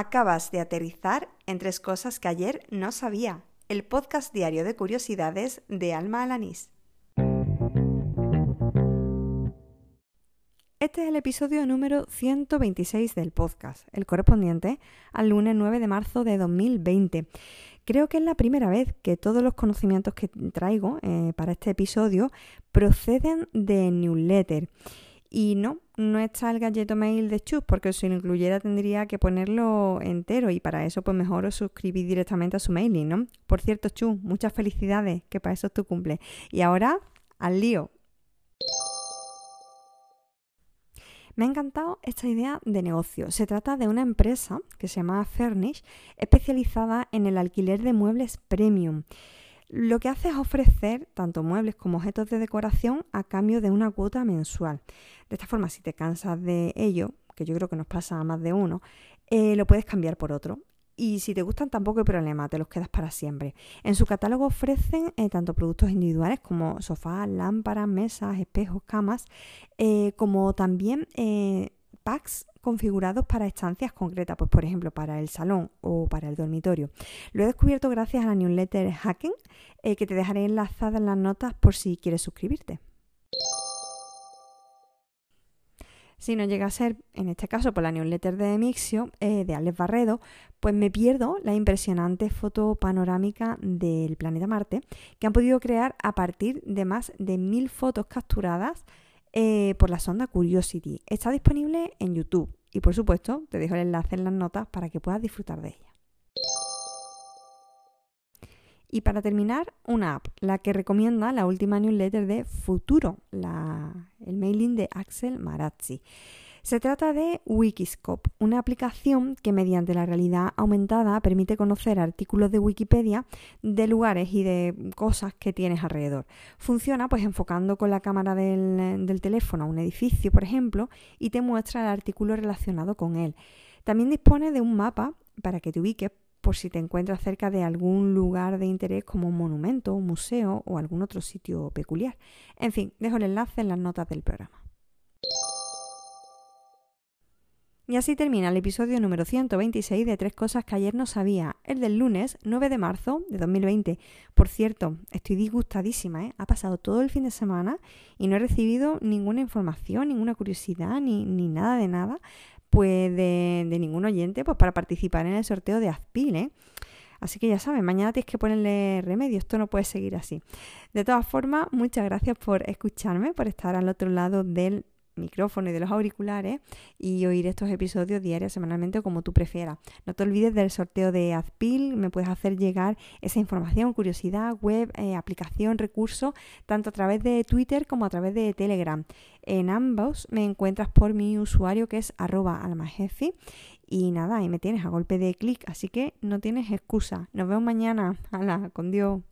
Acabas de aterrizar en tres cosas que ayer no sabía. El podcast diario de curiosidades de Alma Alanís. Este es el episodio número 126 del podcast, el correspondiente al lunes 9 de marzo de 2020. Creo que es la primera vez que todos los conocimientos que traigo eh, para este episodio proceden de newsletter. Y no, no está el galleto mail de Chus, porque si lo incluyera tendría que ponerlo entero y para eso pues mejor os suscribís directamente a su mailing, ¿no? Por cierto, Chus, muchas felicidades, que para eso es tu cumple. Y ahora, al lío. Me ha encantado esta idea de negocio. Se trata de una empresa que se llama Furnish, especializada en el alquiler de muebles premium. Lo que hace es ofrecer tanto muebles como objetos de decoración a cambio de una cuota mensual. De esta forma, si te cansas de ello, que yo creo que nos pasa a más de uno, eh, lo puedes cambiar por otro. Y si te gustan tampoco hay problema, te los quedas para siempre. En su catálogo ofrecen eh, tanto productos individuales como sofás, lámparas, mesas, espejos, camas, eh, como también packs configurados para estancias concretas, pues por ejemplo para el salón o para el dormitorio. Lo he descubierto gracias a la newsletter Hacking, eh, que te dejaré enlazada en las notas por si quieres suscribirte. Si no llega a ser, en este caso, por la newsletter de Mixio, eh, de Alex Barredo, pues me pierdo la impresionante foto panorámica del planeta Marte que han podido crear a partir de más de mil fotos capturadas eh, por la sonda Curiosity. Está disponible en YouTube y por supuesto te dejo el enlace en las notas para que puedas disfrutar de ella. Y para terminar, una app, la que recomienda la última newsletter de Futuro, el mailing de Axel Marazzi. Se trata de Wikiscope, una aplicación que mediante la realidad aumentada permite conocer artículos de Wikipedia de lugares y de cosas que tienes alrededor. Funciona pues enfocando con la cámara del, del teléfono a un edificio, por ejemplo, y te muestra el artículo relacionado con él. También dispone de un mapa para que te ubiques por si te encuentras cerca de algún lugar de interés como un monumento, un museo o algún otro sitio peculiar. En fin, dejo el enlace en las notas del programa. Y así termina el episodio número 126 de Tres Cosas que ayer no sabía, el del lunes 9 de marzo de 2020. Por cierto, estoy disgustadísima, ¿eh? Ha pasado todo el fin de semana y no he recibido ninguna información, ninguna curiosidad, ni, ni nada de nada, pues de, de, ningún oyente, pues para participar en el sorteo de Azpil, ¿eh? Así que ya saben, mañana tienes que ponerle remedio, esto no puede seguir así. De todas formas, muchas gracias por escucharme, por estar al otro lado del micrófono y de los auriculares y oír estos episodios diarios, semanalmente, como tú prefieras. No te olvides del sorteo de Azpil, me puedes hacer llegar esa información, curiosidad, web, eh, aplicación, recurso, tanto a través de Twitter como a través de Telegram. En ambos me encuentras por mi usuario que es arroba almajefi y nada, ahí me tienes a golpe de clic, así que no tienes excusa. Nos vemos mañana. Hala, con Dios.